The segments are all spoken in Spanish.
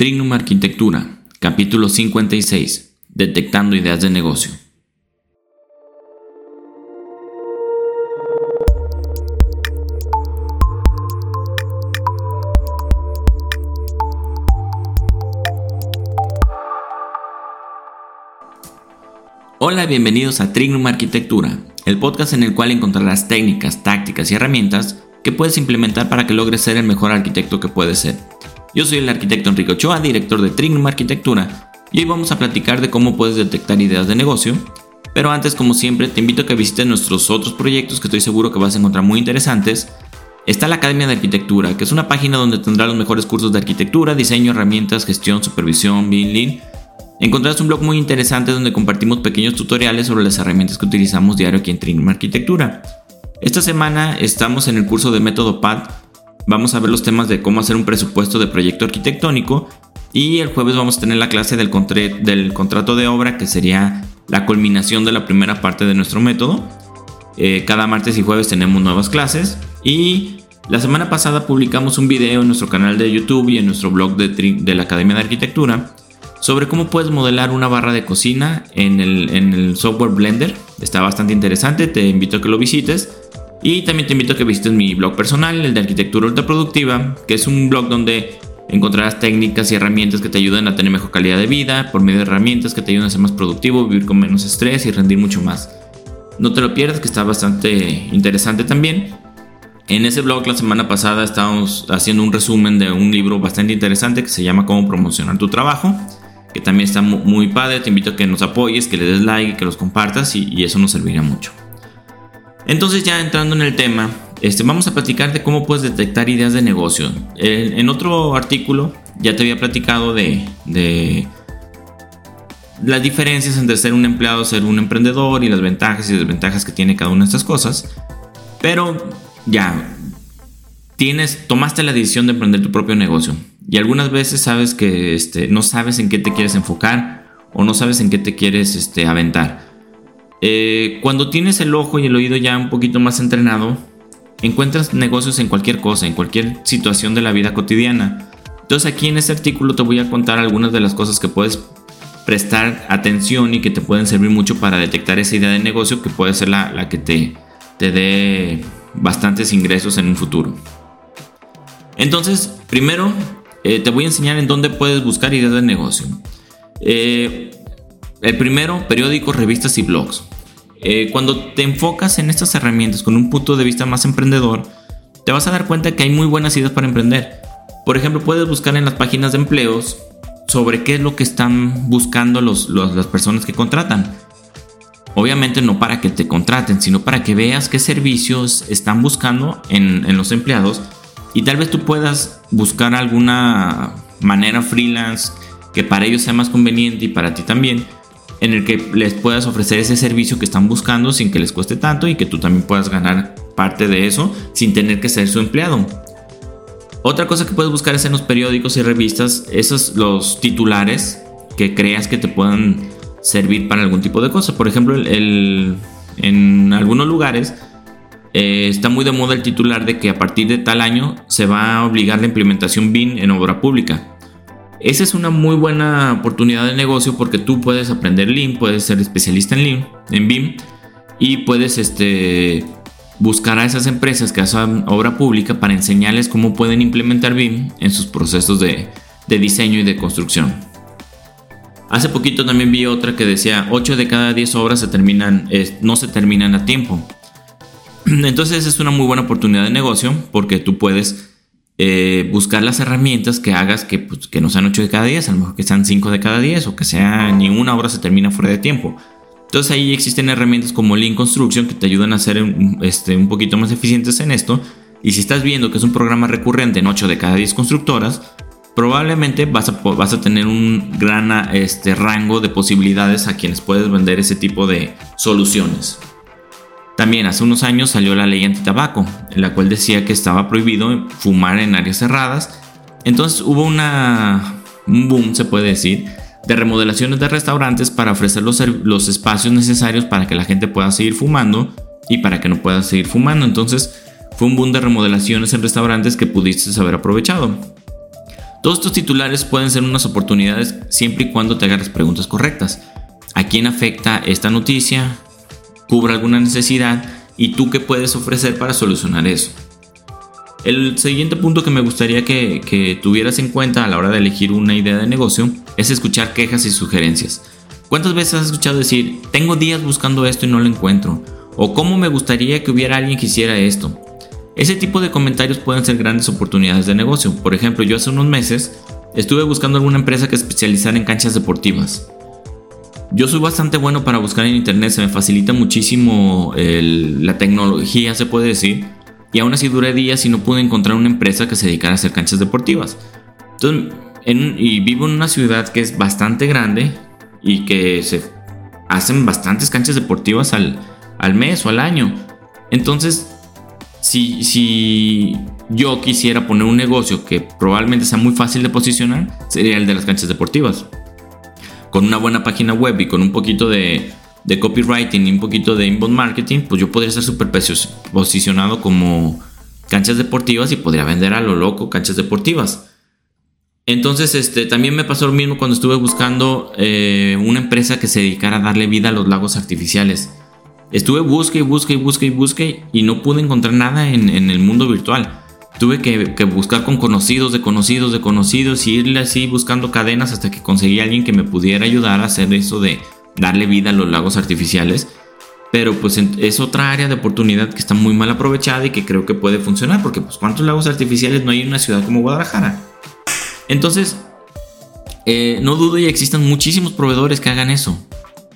Trignum Arquitectura, capítulo 56, Detectando ideas de negocio. Hola, bienvenidos a Trignum Arquitectura, el podcast en el cual encontrarás técnicas, tácticas y herramientas que puedes implementar para que logres ser el mejor arquitecto que puedes ser. Yo soy el arquitecto Enrique Ochoa, director de Trignum Arquitectura, y hoy vamos a platicar de cómo puedes detectar ideas de negocio. Pero antes, como siempre, te invito a que visites nuestros otros proyectos que estoy seguro que vas a encontrar muy interesantes. Está la Academia de Arquitectura, que es una página donde tendrás los mejores cursos de arquitectura, diseño, herramientas, gestión, supervisión, BIM, Encontrarás un blog muy interesante donde compartimos pequeños tutoriales sobre las herramientas que utilizamos diario aquí en Trignum Arquitectura. Esta semana estamos en el curso de método PAD. Vamos a ver los temas de cómo hacer un presupuesto de proyecto arquitectónico y el jueves vamos a tener la clase del, del contrato de obra que sería la culminación de la primera parte de nuestro método. Eh, cada martes y jueves tenemos nuevas clases y la semana pasada publicamos un video en nuestro canal de YouTube y en nuestro blog de, la Academia de Arquitectura sobre cómo puedes modelar una barra de cocina en el software Blender. Está bastante interesante, te invito a que lo visites. Y también te invito a que visites mi blog personal, el de Arquitectura Ultra Productiva, que es un blog donde encontrarás técnicas y herramientas que te ayuden a tener mejor calidad de vida, por medio de herramientas que te ayuden a ser más productivo, vivir con menos estrés y rendir mucho más. No te lo pierdas, que está bastante interesante también. En ese blog la semana pasada estábamos haciendo un resumen de un libro bastante interesante que se llama Cómo promocionar tu trabajo que también está muy padre. Te invito a que nos apoyes, que le des like, que los compartas y, eso nos serviría mucho. Entonces ya entrando en el tema, este, vamos a platicar de cómo puedes detectar ideas de negocio. En, otro artículo ya te había platicado de, de, las diferencias entre ser un empleado, ser un emprendedor y las ventajas y desventajas que tiene cada una de estas cosas. Pero ya, tienes, tomaste la decisión de emprender tu propio negocio. Y algunas veces sabes que este, no sabes en qué te quieres enfocar o no sabes en qué te quieres este, aventar. Eh, cuando tienes el ojo y el oído ya un poquito más entrenado, encuentras negocios en cualquier cosa, en cualquier situación de la vida cotidiana. Entonces aquí en este artículo te voy a contar algunas de las cosas que puedes prestar atención y que te pueden servir mucho para detectar esa idea de negocio que puede ser la, que te, te dé bastantes ingresos en un futuro. Entonces, primero eh, te voy a enseñar en dónde puedes buscar ideas de negocio. Eh, el primero, periódicos, revistas y blogs. Eh, cuando te enfocas en estas herramientas con un punto de vista más emprendedor, te vas a dar cuenta que hay muy buenas ideas para emprender. Por ejemplo, puedes buscar en las páginas de empleos sobre qué es lo que están buscando las personas que contratan. Obviamente no para que te contraten, sino para que veas qué servicios están buscando en, en los empleados y tal vez tú puedas buscar alguna manera freelance que para ellos sea más conveniente y para ti también, en el que les puedas ofrecer ese servicio que están buscando sin que les cueste tanto y que tú también puedas ganar parte de eso sin tener que ser su empleado. Otra cosa que puedes buscar es en los periódicos y revistas, esos los titulares que creas que te puedan servir para algún tipo de cosa. Por ejemplo, en algunos lugares eh, está muy de moda el titular de que a partir de tal año se va a obligar la implementación BIM en obra pública. Esa es una muy buena oportunidad de negocio porque tú puedes aprender Lean, puedes ser especialista en Lean, en BIM y puedes este, buscar a esas empresas que hacen obra pública para enseñarles cómo pueden implementar BIM en sus procesos de, diseño y de construcción. Hace poquito también vi otra que decía 8 de cada 10 obras se terminan, no se terminan a tiempo. Entonces es una muy buena oportunidad de negocio porque tú puedes eh, buscar las herramientas que hagas que, pues, que, no sean 8 de cada 10, a lo mejor que sean 5 de cada 10 o que sea ni una hora se termina fuera de tiempo. Entonces ahí existen herramientas como Lean Construction que te ayudan a ser este, un poquito más eficientes en esto. Y si estás viendo que es un programa recurrente en 8 de cada 10 constructoras, probablemente vas a, vas a tener un gran este, rango de posibilidades a quienes puedes vender ese tipo de soluciones. También hace unos años salió la ley antitabaco, la cual decía que estaba prohibido fumar en áreas cerradas. Entonces hubo una, un boom, se puede decir, de remodelaciones de restaurantes para ofrecer los, los espacios necesarios para que la gente pueda seguir fumando y para que no pueda seguir fumando. Entonces fue un boom de remodelaciones en restaurantes que pudiste haber aprovechado. Todos estos titulares pueden ser unas oportunidades siempre y cuando te hagas las preguntas correctas. ¿A quién afecta esta noticia? ¿Cubre alguna necesidad? ¿Y tú qué puedes ofrecer para solucionar eso? El siguiente punto que me gustaría que, que, tuvieras en cuenta a la hora de elegir una idea de negocio es escuchar quejas y sugerencias. ¿Cuántas veces has escuchado decir, tengo días buscando esto y no lo encuentro? ¿O cómo me gustaría que hubiera alguien que hiciera esto? Ese tipo de comentarios pueden ser grandes oportunidades de negocio. Por ejemplo, yo hace unos meses estuve buscando alguna empresa que especializara en canchas deportivas. Yo soy bastante bueno para buscar en internet, se me facilita muchísimo la tecnología, se puede decir. Y aún así duré días y no pude encontrar una empresa que se dedicara a hacer canchas deportivas. Entonces, y vivo en una ciudad que es bastante grande y que se hacen bastantes canchas deportivas al, al mes o al año. Entonces, si, yo quisiera poner un negocio que probablemente sea muy fácil de posicionar, sería el de las canchas deportivas. Con una buena página web y con un poquito de, copywriting y un poquito de inbound marketing, pues yo podría estar súper posicionado como canchas deportivas y podría vender a lo loco canchas deportivas. Entonces, este, también me pasó lo mismo cuando estuve buscando eh, una empresa que se dedicara a darle vida a los lagos artificiales. Estuve busque y busque y busque y busque y no pude encontrar nada en, el mundo virtual. Tuve que, buscar con conocidos, de conocidos, de conocidos y irle así buscando cadenas hasta que conseguí a alguien que me pudiera ayudar a hacer eso de darle vida a los lagos artificiales. Pero pues es otra área de oportunidad que está muy mal aprovechada y que creo que puede funcionar porque pues cuántos lagos artificiales no hay en una ciudad como Guadalajara. Entonces, eh, no dudo y existen muchísimos proveedores que hagan eso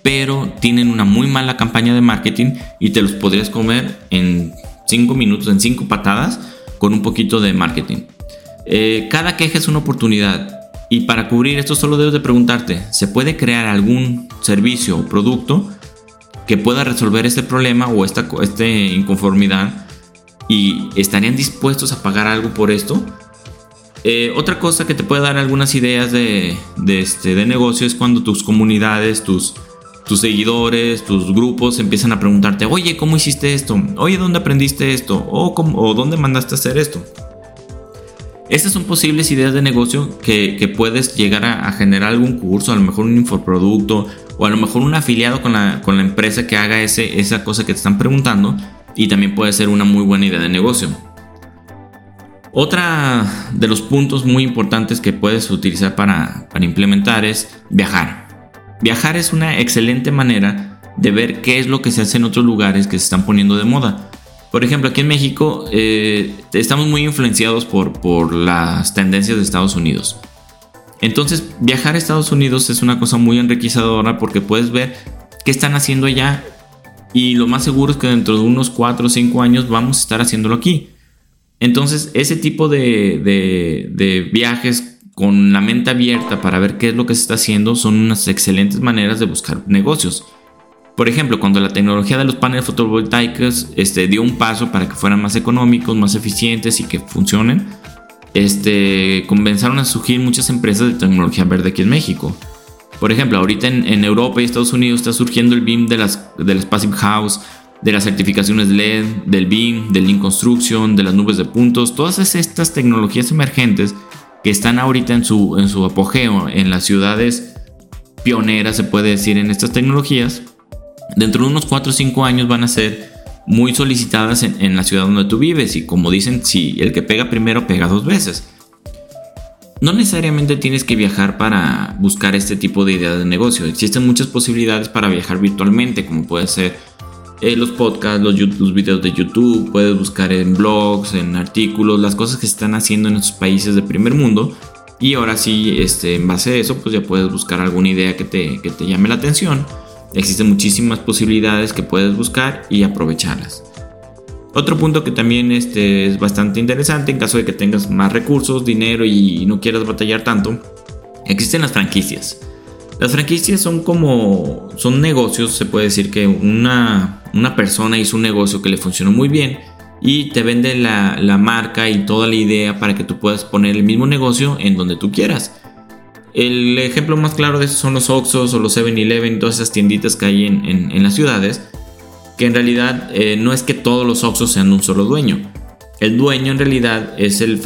pero tienen una muy mala campaña de marketing y te los podrías comer en 5 minutos, en 5 patadas, con un poquito de marketing. Eh, cada queja es una oportunidad y para cubrir esto solo debes de preguntarte, ¿se puede crear algún servicio o producto que pueda resolver este problema o esta, esta inconformidad y estarían dispuestos a pagar algo por esto? Eh, otra cosa que te puede dar algunas ideas de, de, este, de negocio es cuando tus comunidades, tus, tus seguidores, tus grupos empiezan a preguntarte, oye, ¿cómo hiciste esto? Oye, ¿dónde aprendiste esto? ¿O, cómo, dónde mandaste a hacer esto? Estas son posibles ideas de negocio que, puedes llegar a, generar algún curso, a lo mejor un infoproducto o a lo mejor un afiliado con la, empresa que haga esa cosa que te están preguntando y también puede ser una muy buena idea de negocio. Otra de los puntos muy importantes que puedes utilizar para implementar es viajar. Viajar es una excelente manera de ver qué es lo que se hace en otros lugares que se están poniendo de moda. Por ejemplo, aquí en México eh, estamos muy influenciados por, por las tendencias de Estados Unidos. Entonces, viajar a Estados Unidos es una cosa muy enriquecedora porque puedes ver qué están haciendo allá y lo más seguro es que dentro de unos 4 o 5 años vamos a estar haciéndolo aquí. Entonces, ese tipo de, de, de viajes con la mente abierta para ver qué es lo que se está haciendo son unas excelentes maneras de buscar negocios. Por ejemplo, cuando la tecnología de los paneles fotovoltaicos este, dio un paso para que fueran más económicos, más eficientes y que funcionen, este, comenzaron a surgir muchas empresas de tecnología verde aquí en México. Por ejemplo, ahorita en, Europa y Estados Unidos está surgiendo el BIM de las, de las Passive House, de las certificaciones LED, del BIM, del Lean Construction, de las nubes de puntos, todas estas tecnologías emergentes que están ahorita en su, en su apogeo en las ciudades pioneras, se puede decir, en estas tecnologías, dentro de unos 4 o 5 años van a ser muy solicitadas en, la ciudad donde tú vives y como dicen, si el que pega primero pega dos veces. No necesariamente tienes que viajar para buscar este tipo de ideas de negocio. Existen muchas posibilidades para viajar virtualmente, como puede ser eh, los podcasts, los, los, videos de YouTube, puedes buscar en blogs, en artículos, las cosas que se están haciendo en esos países de primer mundo. Y ahora sí, este, en base a eso, pues ya puedes buscar alguna idea que te, que te llame la atención. Existen muchísimas posibilidades que puedes buscar y aprovecharlas. Otro punto que también este, es bastante interesante en caso de que tengas más recursos, dinero y no quieras batallar tanto, existen las franquicias. Las franquicias son como, son negocios, se puede decir que una, una persona hizo un negocio que le funcionó muy bien y te vende la, la, marca y toda la idea para que tú puedas poner el mismo negocio en donde tú quieras. El ejemplo más claro de eso son los Oxxos o los 7-Eleven, todas esas tienditas que hay en, en, las ciudades, que en realidad eh, no es que todos los Oxxos sean un solo dueño. el dueño en realidad es el,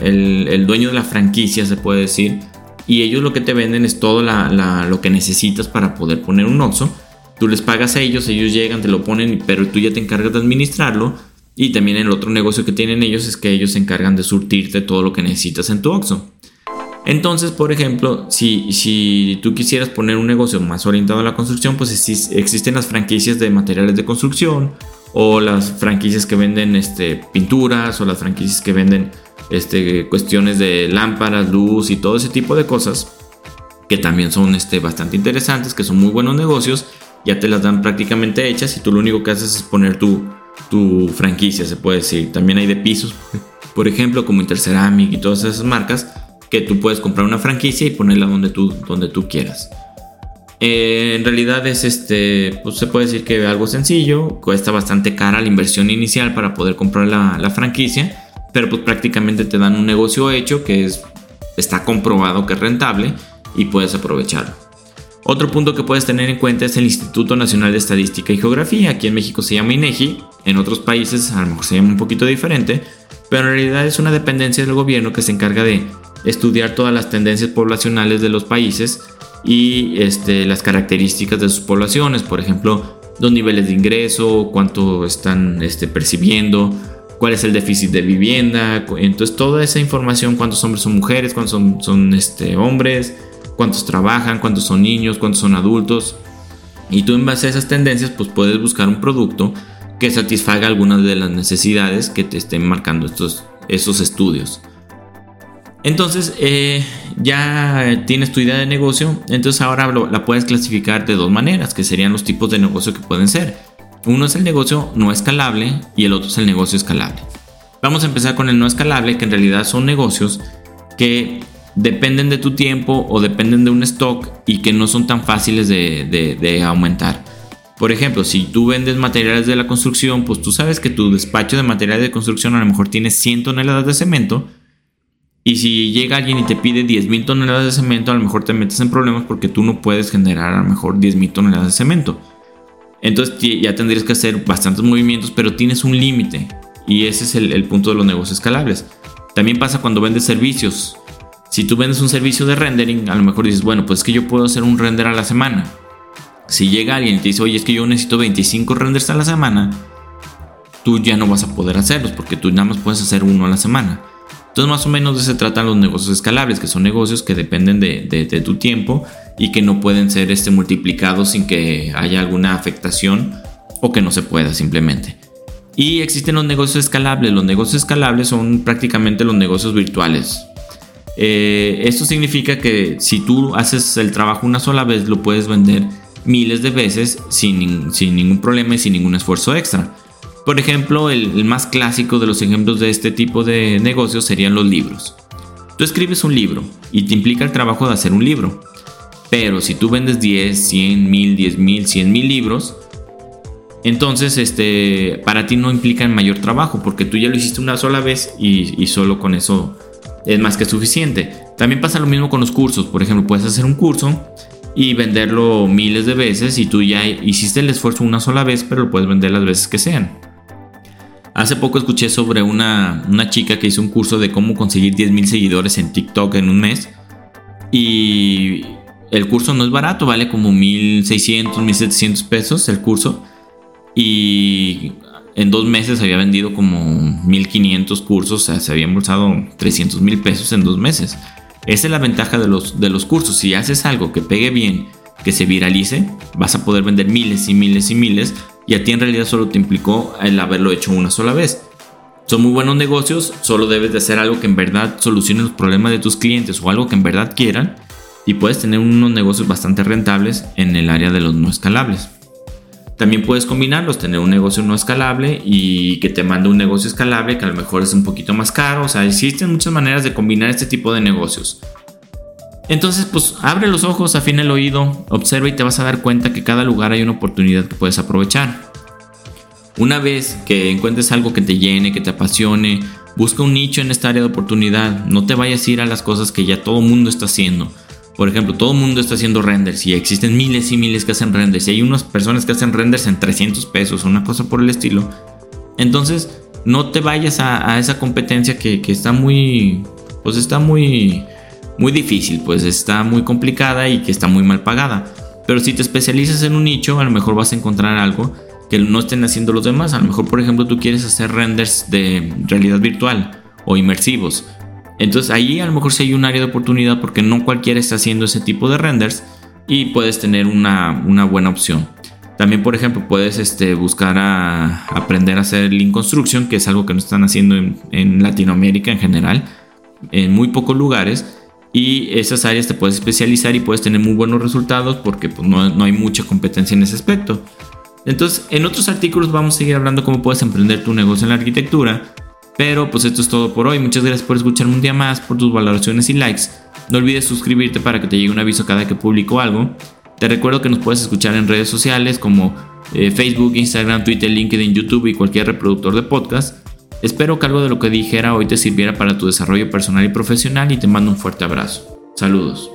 el, dueño de la franquicia, se puede decir, y ellos lo que te venden es todo lo que necesitas para poder poner un Oxxo. Tú les pagas a ellos, ellos llegan, te lo ponen, pero tú ya te encargas de administrarlo. Y también el otro negocio que tienen ellos es que ellos se encargan de surtirte todo lo que necesitas en tu Oxxo. Entonces, por ejemplo, si, si tú quisieras poner un negocio más orientado a la construcción, pues existen las franquicias de materiales de construcción o las franquicias que venden este, pinturas o las franquicias que venden este, cuestiones de lámparas, luz y todo ese tipo de cosas que también son este, bastante interesantes, que son muy buenos negocios, ya te las dan prácticamente hechas y tú lo único que haces es poner tu, tu franquicia, se puede decir. También hay de pisos, por ejemplo, como Interceramic y todas esas marcas, que tú puedes comprar una franquicia y ponerla donde tú, donde tú quieras. Eh, en realidad es este, pues se puede decir que algo sencillo, cuesta bastante cara la inversión inicial para poder comprar la, franquicia, pero pues prácticamente te dan un negocio hecho que es, está comprobado que es rentable y puedes aprovecharlo. Otro punto que puedes tener en cuenta es el Instituto Nacional de Estadística y Geografía. Aquí en México se llama INEGI, en otros países a lo mejor se llama un poquito diferente, pero en realidad es una dependencia del gobierno que se encarga de estudiar todas las tendencias poblacionales de los países y este, las características de sus poblaciones, por ejemplo, los niveles de ingreso, cuánto están este, percibiendo, cuál es el déficit de vivienda, entonces toda esa información, cuántos hombres son mujeres, cuántos son, son este, hombres, cuántos trabajan, cuántos son niños, cuántos son adultos, y tú en base a esas tendencias pues puedes buscar un producto que satisfaga algunas de las necesidades que te estén marcando estos, esos estudios. Entonces, eh, ya tienes tu idea de negocio, entonces ahora la puedes clasificar de dos maneras, que serían los tipos de negocio que pueden ser. Uno es el negocio no escalable y el otro es el negocio escalable. Vamos a empezar con el no escalable, que en realidad son negocios que dependen de tu tiempo o dependen de un stock y que no son tan fáciles de, aumentar. Por ejemplo, si tú vendes materiales de la construcción, pues tú sabes que tu despacho de materiales de construcción a lo mejor tiene 100 toneladas de cemento, y si llega alguien y te pide 10.000 toneladas de cemento, a lo mejor te metes en problemas porque tú no puedes generar a lo mejor 10.000 toneladas de cemento. Entonces ya tendrías que hacer bastantes movimientos, pero tienes un límite. Y ese es el, punto de los negocios escalables. También pasa cuando vendes servicios. Si tú vendes un servicio de rendering, a lo mejor dices, bueno, pues es que yo puedo hacer un render a la semana. Si llega alguien y te dice, oye, es que yo necesito 25 renders a la semana, tú ya no vas a poder hacerlos porque tú nada más puedes hacer uno a la semana. Entonces más o menos de eso se tratan los negocios escalables, que son negocios que dependen de, tu tiempo y que no pueden ser este, multiplicados sin que haya alguna afectación o que no se pueda simplemente. Y existen los negocios escalables. Los negocios escalables son prácticamente los negocios virtuales. Eh, esto significa que si tú haces el trabajo una sola vez, lo puedes vender miles de veces sin, sin ningún problema y sin ningún esfuerzo extra. Por ejemplo, el, más clásico de los ejemplos de este tipo de negocios serían los libros. Tú escribes un libro y te implica el trabajo de hacer un libro. Pero si tú vendes 10, 100 mil, 10 mil, 100 mil libros, entonces este, para ti no implica mayor trabajo porque tú ya lo hiciste una sola vez y, y solo con eso es más que suficiente. También pasa lo mismo con los cursos. Por ejemplo, puedes hacer un curso y venderlo miles de veces y tú ya hiciste el esfuerzo una sola vez, pero lo puedes vender las veces que sean. Hace poco escuché sobre una, chica que hizo un curso de cómo conseguir 10.000 seguidores en TikTok en un mes. Y el curso no es barato, vale como 1.600, 1.700 pesos el curso. Y en dos meses había vendido como 1.500 cursos, o sea, se había embolsado 300.000 pesos en dos meses. Esa es la ventaja de los, de los cursos. Si haces algo que pegue bien, que se viralice, vas a poder vender miles y miles y miles y a ti en realidad solo te implicó el haberlo hecho una sola vez. Son muy buenos negocios, solo debes de hacer algo que en verdad solucione los problemas de tus clientes o algo que en verdad quieran y puedes tener unos negocios bastante rentables en el área de los no escalables. También puedes combinarlos, tener un negocio no escalable y que te mande un negocio escalable que a lo mejor es un poquito más caro. O sea, existen muchas maneras de combinar este tipo de negocios. Entonces, pues abre los ojos, afina el oído, observa y te vas a dar cuenta que cada lugar hay una oportunidad que puedes aprovechar. Una vez que encuentres algo que te llene, que te apasione, busca un nicho en esta área de oportunidad. No te vayas a ir a las cosas que ya todo el mundo está haciendo. Por ejemplo, todo el mundo está haciendo renders y existen miles y miles que hacen renders y hay unas personas que hacen renders en 300 pesos, una cosa por el estilo. Entonces, no te vayas a, esa competencia que, que, está muy, pues está muy, muy difícil, pues está muy complicada y que está muy mal pagada. Pero si te especializas en un nicho, a lo mejor vas a encontrar algo que no estén haciendo los demás. A lo mejor, por ejemplo, tú quieres hacer renders de realidad virtual o inmersivos. Entonces ahí a lo mejor sí hay un área de oportunidad porque no cualquiera está haciendo ese tipo de renders y puedes tener una, una buena opción. También, por ejemplo, puedes este, buscar aprender a hacer Link Construction, que es algo que no están haciendo en, Latinoamérica en general, en muy pocos lugares. Y esas áreas te puedes especializar y puedes tener muy buenos resultados porque pues, no, no hay mucha competencia en ese aspecto. Entonces, en otros artículos vamos a seguir hablando cómo puedes emprender tu negocio en la arquitectura. Pero pues esto es todo por hoy. Muchas gracias por escucharme un día más, por tus valoraciones y likes. No olvides suscribirte para que te llegue un aviso cada que publico algo. Te recuerdo que nos puedes escuchar en redes sociales como eh, Facebook, Instagram, Twitter, LinkedIn, YouTube y cualquier reproductor de podcast. Espero que algo de lo que dijera hoy te sirviera para tu desarrollo personal y profesional y te mando un fuerte abrazo. Saludos.